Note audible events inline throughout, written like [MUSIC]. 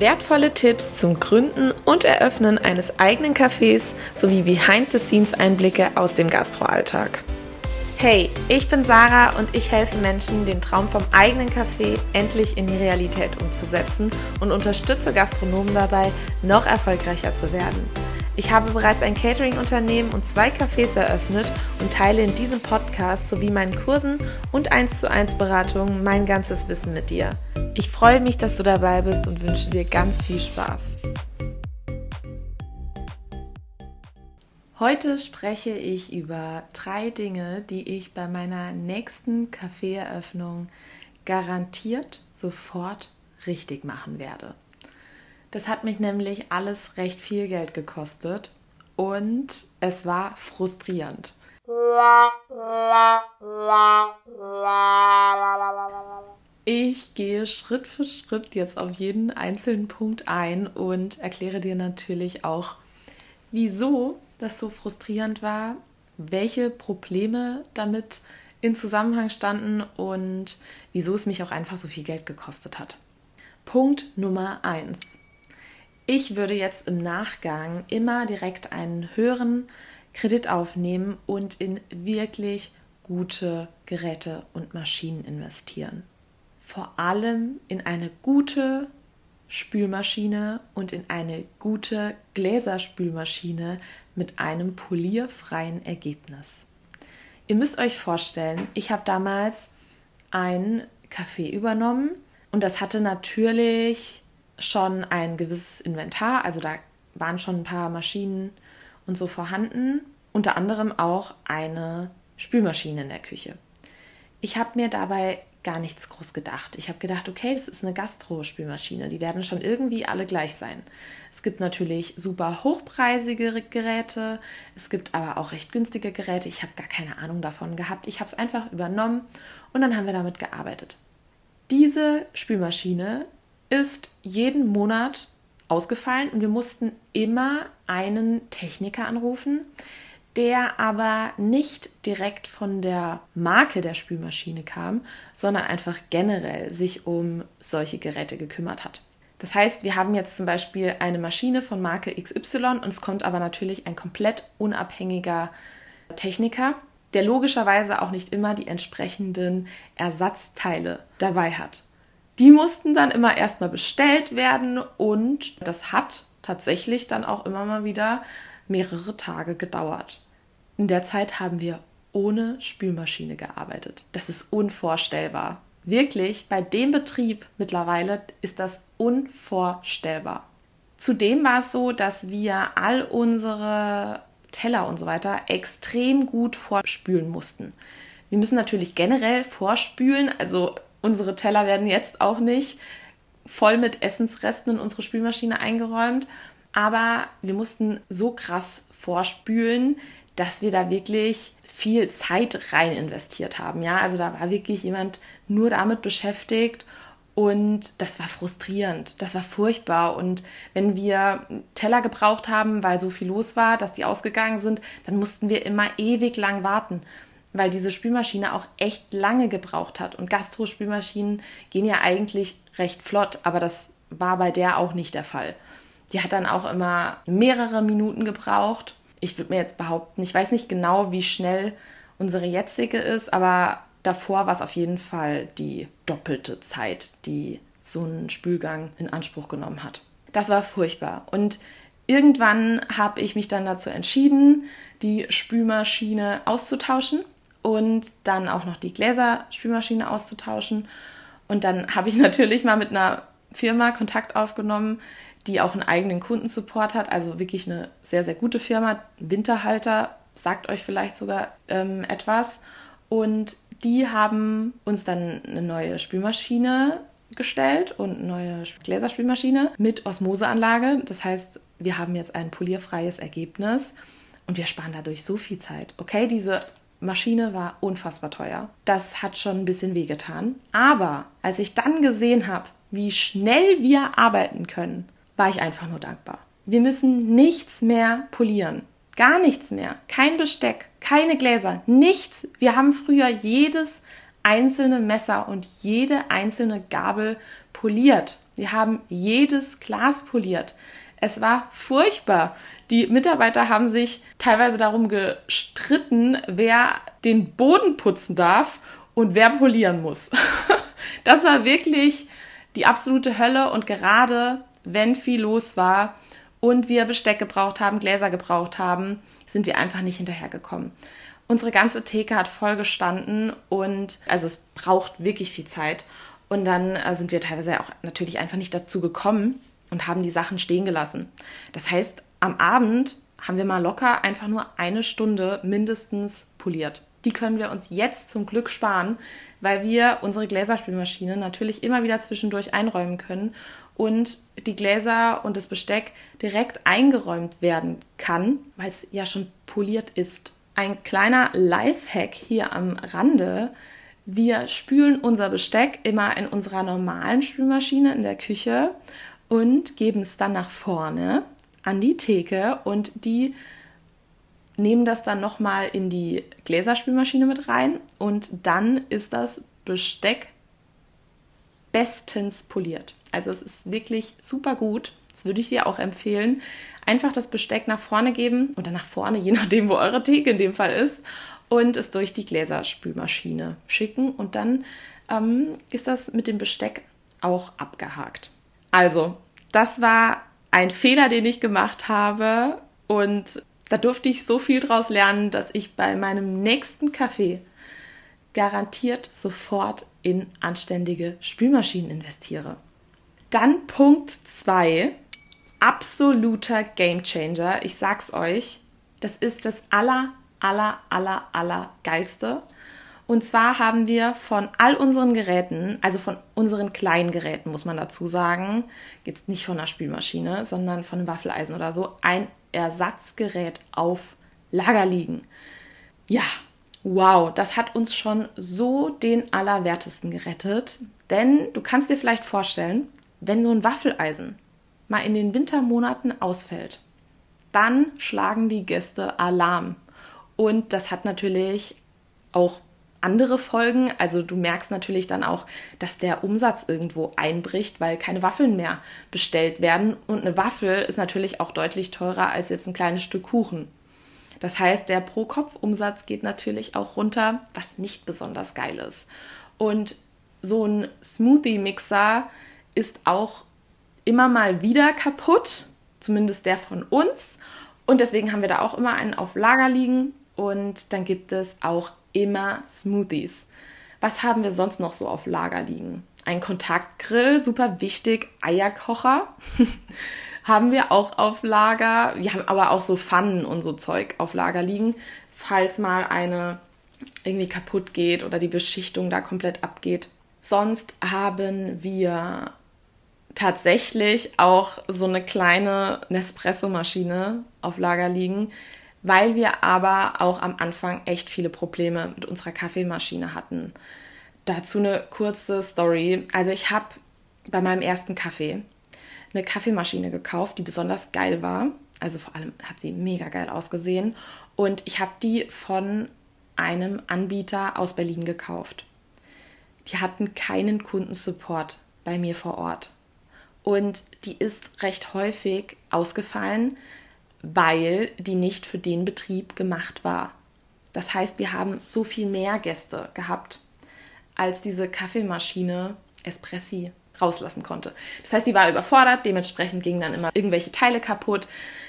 Wertvolle Tipps zum Gründen und Eröffnen eines eigenen Cafés sowie Behind-the-Scenes-Einblicke aus dem Gastroalltag. Hey, ich bin Sarah und ich helfe Menschen, den Traum vom eigenen Café endlich in die Realität umzusetzen und unterstütze Gastronomen dabei, noch erfolgreicher zu werden. Ich habe bereits ein Catering-Unternehmen und zwei Cafés eröffnet und teile in diesem Podcast sowie meinen Kursen und 1 zu 1 Beratungen mein ganzes Wissen mit dir. Ich freue mich, dass du dabei bist und wünsche dir ganz viel Spaß. Heute spreche ich über drei Dinge, die ich bei meiner nächsten Kaffeeeröffnung garantiert sofort richtig machen werde. Das hat mich nämlich alles recht viel Geld gekostet und es war frustrierend. Ich gehe Schritt für Schritt jetzt auf jeden einzelnen Punkt ein und erkläre dir natürlich auch, wieso das so frustrierend war, welche Probleme damit in Zusammenhang standen und wieso es mich auch einfach so viel Geld gekostet hat. Punkt Nummer 1. Ich würde jetzt im Nachgang immer direkt einen höheren Kredit aufnehmen und in wirklich gute Geräte und Maschinen investieren. Vor allem in eine gute Spülmaschine und in eine gute Gläserspülmaschine mit einem polierfreien Ergebnis. Ihr müsst euch vorstellen, ich habe damals ein Café übernommen und das hatte natürlich schon ein gewisses Inventar, also da waren schon ein paar Maschinen und so vorhanden, unter anderem auch eine Spülmaschine in der Küche. Ich habe mir dabei gar nichts groß gedacht. Ich habe gedacht, okay, das ist eine Gastro-Spülmaschine, die werden schon irgendwie alle gleich sein. Es gibt natürlich super hochpreisige Geräte, es gibt aber auch recht günstige Geräte. Ich habe gar keine Ahnung davon gehabt. Ich habe es einfach übernommen und dann haben wir damit gearbeitet. Diese Spülmaschine ist jeden Monat ausgefallen und wir mussten immer einen Techniker anrufen, der aber nicht direkt von der Marke der Spülmaschine kam, sondern einfach generell sich um solche Geräte gekümmert hat. Das heißt, wir haben jetzt zum Beispiel eine Maschine von Marke XY und es kommt aber natürlich ein komplett unabhängiger Techniker, der logischerweise auch nicht immer die entsprechenden Ersatzteile dabei hat. Die mussten dann immer erstmal bestellt werden und das hat tatsächlich dann auch immer mal wieder mehrere Tage gedauert. In der Zeit haben wir ohne Spülmaschine gearbeitet. Das ist unvorstellbar. Wirklich, bei dem Betrieb mittlerweile ist das unvorstellbar. Zudem war es so, dass wir all unsere Teller und so weiter extrem gut vorspülen mussten. Wir müssen natürlich generell vorspülen, also Unsere Teller werden jetzt auch nicht voll mit Essensresten in unsere Spülmaschine eingeräumt, aber wir mussten so krass vorspülen, dass wir da wirklich viel Zeit rein investiert haben. Ja, also da war wirklich jemand nur damit beschäftigt und das war frustrierend, das war furchtbar. Und wenn wir Teller gebraucht haben, weil so viel los war, dass die ausgegangen sind, dann mussten wir immer ewig lang warten weil diese Spülmaschine auch echt lange gebraucht hat. Und Gastro-Spülmaschinen gehen ja eigentlich recht flott, aber das war bei der auch nicht der Fall. Die hat dann auch immer mehrere Minuten gebraucht. Ich würde mir jetzt behaupten, ich weiß nicht genau, wie schnell unsere jetzige ist, aber davor war es auf jeden Fall die doppelte Zeit, die so ein Spülgang in Anspruch genommen hat. Das war furchtbar. Und irgendwann habe ich mich dann dazu entschieden, die Spülmaschine auszutauschen und dann auch noch die Gläserspülmaschine auszutauschen. Und dann habe ich [LAUGHS] natürlich mal mit einer Firma Kontakt aufgenommen, die auch einen eigenen Kundensupport hat, also wirklich eine sehr, sehr gute Firma. Winterhalter sagt euch vielleicht sogar ähm, etwas. Und die haben uns dann eine neue Spülmaschine gestellt und eine neue Gläserspülmaschine mit Osmoseanlage. Das heißt, wir haben jetzt ein polierfreies Ergebnis und wir sparen dadurch so viel Zeit. Okay, diese Maschine war unfassbar teuer. Das hat schon ein bisschen wehgetan. Aber als ich dann gesehen habe, wie schnell wir arbeiten können, war ich einfach nur dankbar. Wir müssen nichts mehr polieren. Gar nichts mehr. Kein Besteck, keine Gläser, nichts. Wir haben früher jedes einzelne Messer und jede einzelne Gabel poliert. Wir haben jedes Glas poliert. Es war furchtbar. Die Mitarbeiter haben sich teilweise darum gestritten, wer den Boden putzen darf und wer polieren muss. [LAUGHS] Das war wirklich die absolute Hölle und gerade wenn viel los war und wir Besteck gebraucht haben, Gläser gebraucht haben, sind wir einfach nicht hinterhergekommen. Unsere ganze Theke hat voll gestanden und also es braucht wirklich viel Zeit. Und dann äh, sind wir teilweise auch natürlich einfach nicht dazu gekommen und haben die Sachen stehen gelassen. Das heißt, am Abend haben wir mal locker einfach nur eine Stunde mindestens poliert. Die können wir uns jetzt zum Glück sparen, weil wir unsere Gläserspülmaschine natürlich immer wieder zwischendurch einräumen können und die Gläser und das Besteck direkt eingeräumt werden kann, weil es ja schon poliert ist. Ein kleiner Lifehack hier am Rande. Wir spülen unser Besteck immer in unserer normalen Spülmaschine in der Küche und geben es dann nach vorne an die Theke und die nehmen das dann nochmal in die Gläserspülmaschine mit rein und dann ist das Besteck bestens poliert. Also es ist wirklich super gut. Das würde ich dir auch empfehlen. Einfach das Besteck nach vorne geben oder nach vorne, je [LAUGHS] nachdem, wo eure Theke in dem Fall ist, und es durch die Gläserspülmaschine schicken und dann ähm, ist das mit dem Besteck auch abgehakt. Also, das war ein Fehler, den ich gemacht habe und da durfte ich so viel draus lernen, dass ich bei meinem nächsten Kaffee garantiert sofort in anständige Spülmaschinen investiere. Dann Punkt 2, absoluter Gamechanger. Ich sag's euch, das ist das aller, aller, aller, aller geilste. Und zwar haben wir von all unseren Geräten, also von unseren kleinen Geräten, muss man dazu sagen, jetzt nicht von einer Spülmaschine, sondern von einem Waffeleisen oder so, ein Ersatzgerät auf Lager liegen. Ja, wow, das hat uns schon so den Allerwertesten gerettet. Denn du kannst dir vielleicht vorstellen, wenn so ein Waffeleisen mal in den Wintermonaten ausfällt, dann schlagen die Gäste Alarm. Und das hat natürlich auch andere Folgen. Also du merkst natürlich dann auch, dass der Umsatz irgendwo einbricht, weil keine Waffeln mehr bestellt werden. Und eine Waffel ist natürlich auch deutlich teurer als jetzt ein kleines Stück Kuchen. Das heißt, der Pro-Kopf-Umsatz geht natürlich auch runter, was nicht besonders geil ist. Und so ein Smoothie-Mixer ist auch immer mal wieder kaputt, zumindest der von uns. Und deswegen haben wir da auch immer einen auf Lager liegen. Und dann gibt es auch immer Smoothies. Was haben wir sonst noch so auf Lager liegen? Ein Kontaktgrill, super wichtig. Eierkocher [LAUGHS] haben wir auch auf Lager. Wir haben aber auch so Pfannen und so Zeug auf Lager liegen, falls mal eine irgendwie kaputt geht oder die Beschichtung da komplett abgeht. Sonst haben wir tatsächlich auch so eine kleine Nespresso-Maschine auf Lager liegen, weil wir aber auch am Anfang echt viele Probleme mit unserer Kaffeemaschine hatten. Dazu eine kurze Story. Also ich habe bei meinem ersten Kaffee eine Kaffeemaschine gekauft, die besonders geil war. Also vor allem hat sie mega geil ausgesehen. Und ich habe die von einem Anbieter aus Berlin gekauft. Die hatten keinen Kundensupport bei mir vor Ort. Und die ist recht häufig ausgefallen, weil die nicht für den Betrieb gemacht war. Das heißt, wir haben so viel mehr Gäste gehabt, als diese Kaffeemaschine Espressi rauslassen konnte. Das heißt, die war überfordert, dementsprechend gingen dann immer irgendwelche Teile kaputt.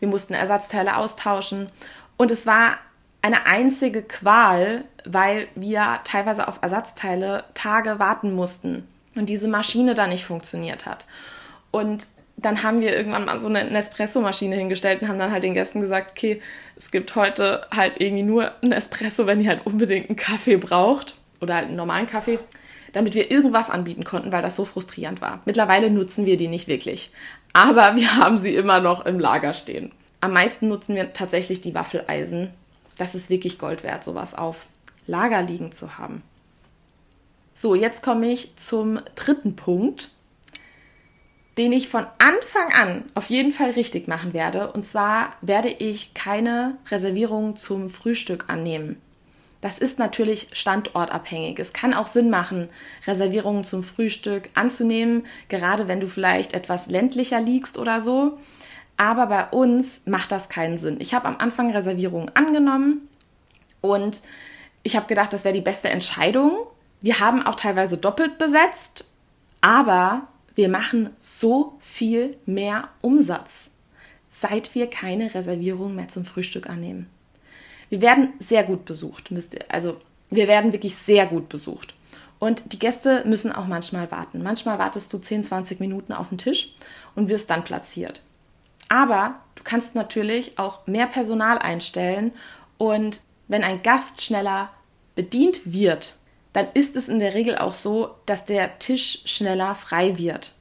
Wir mussten Ersatzteile austauschen und es war eine einzige Qual, weil wir teilweise auf Ersatzteile Tage warten mussten und diese Maschine dann nicht funktioniert hat. Und dann haben wir irgendwann mal so eine Nespresso-Maschine hingestellt und haben dann halt den Gästen gesagt, okay, es gibt heute halt irgendwie nur ein Espresso, wenn ihr halt unbedingt einen Kaffee braucht oder halt einen normalen Kaffee, damit wir irgendwas anbieten konnten, weil das so frustrierend war. Mittlerweile nutzen wir die nicht wirklich, aber wir haben sie immer noch im Lager stehen. Am meisten nutzen wir tatsächlich die Waffeleisen. Das ist wirklich Gold wert, sowas auf Lager liegen zu haben. So, jetzt komme ich zum dritten Punkt den ich von Anfang an auf jeden Fall richtig machen werde. Und zwar werde ich keine Reservierungen zum Frühstück annehmen. Das ist natürlich standortabhängig. Es kann auch Sinn machen, Reservierungen zum Frühstück anzunehmen, gerade wenn du vielleicht etwas ländlicher liegst oder so. Aber bei uns macht das keinen Sinn. Ich habe am Anfang Reservierungen angenommen und ich habe gedacht, das wäre die beste Entscheidung. Wir haben auch teilweise doppelt besetzt, aber wir machen so viel mehr Umsatz, seit wir keine Reservierung mehr zum Frühstück annehmen. Wir werden sehr gut besucht, müsst ihr, also wir werden wirklich sehr gut besucht. Und die Gäste müssen auch manchmal warten. Manchmal wartest du 10, 20 Minuten auf den Tisch und wirst dann platziert. Aber du kannst natürlich auch mehr Personal einstellen und wenn ein Gast schneller bedient wird, dann ist es in der Regel auch so, dass der Tisch schneller frei wird.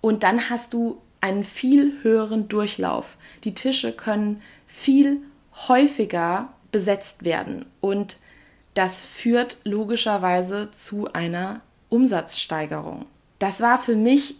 Und dann hast du einen viel höheren Durchlauf. Die Tische können viel häufiger besetzt werden und das führt logischerweise zu einer Umsatzsteigerung. Das war für mich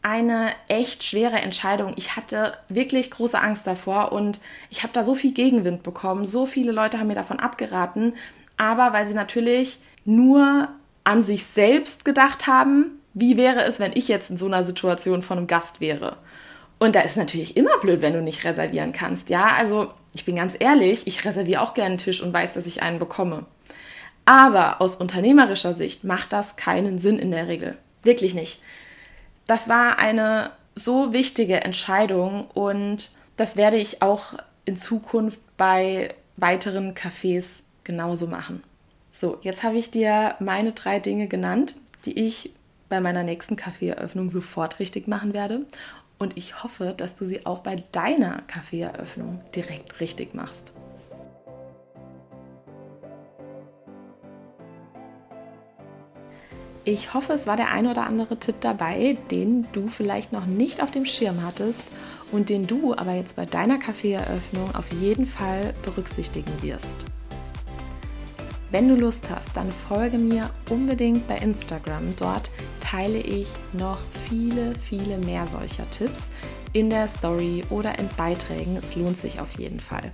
eine echt schwere Entscheidung. Ich hatte wirklich große Angst davor und ich habe da so viel Gegenwind bekommen. So viele Leute haben mir davon abgeraten, aber weil sie natürlich nur an sich selbst gedacht haben, wie wäre es, wenn ich jetzt in so einer Situation von einem Gast wäre. Und da ist natürlich immer blöd, wenn du nicht reservieren kannst. Ja, also ich bin ganz ehrlich, ich reserviere auch gerne einen Tisch und weiß, dass ich einen bekomme. Aber aus unternehmerischer Sicht macht das keinen Sinn in der Regel. Wirklich nicht. Das war eine so wichtige Entscheidung und das werde ich auch in Zukunft bei weiteren Cafés genauso machen. So, jetzt habe ich dir meine drei Dinge genannt, die ich bei meiner nächsten Kaffeeeröffnung sofort richtig machen werde. Und ich hoffe, dass du sie auch bei deiner Kaffeeeröffnung direkt richtig machst. Ich hoffe, es war der ein oder andere Tipp dabei, den du vielleicht noch nicht auf dem Schirm hattest und den du aber jetzt bei deiner Kaffeeeröffnung auf jeden Fall berücksichtigen wirst. Wenn du Lust hast, dann folge mir unbedingt bei Instagram. Dort teile ich noch viele, viele mehr solcher Tipps in der Story oder in Beiträgen. Es lohnt sich auf jeden Fall.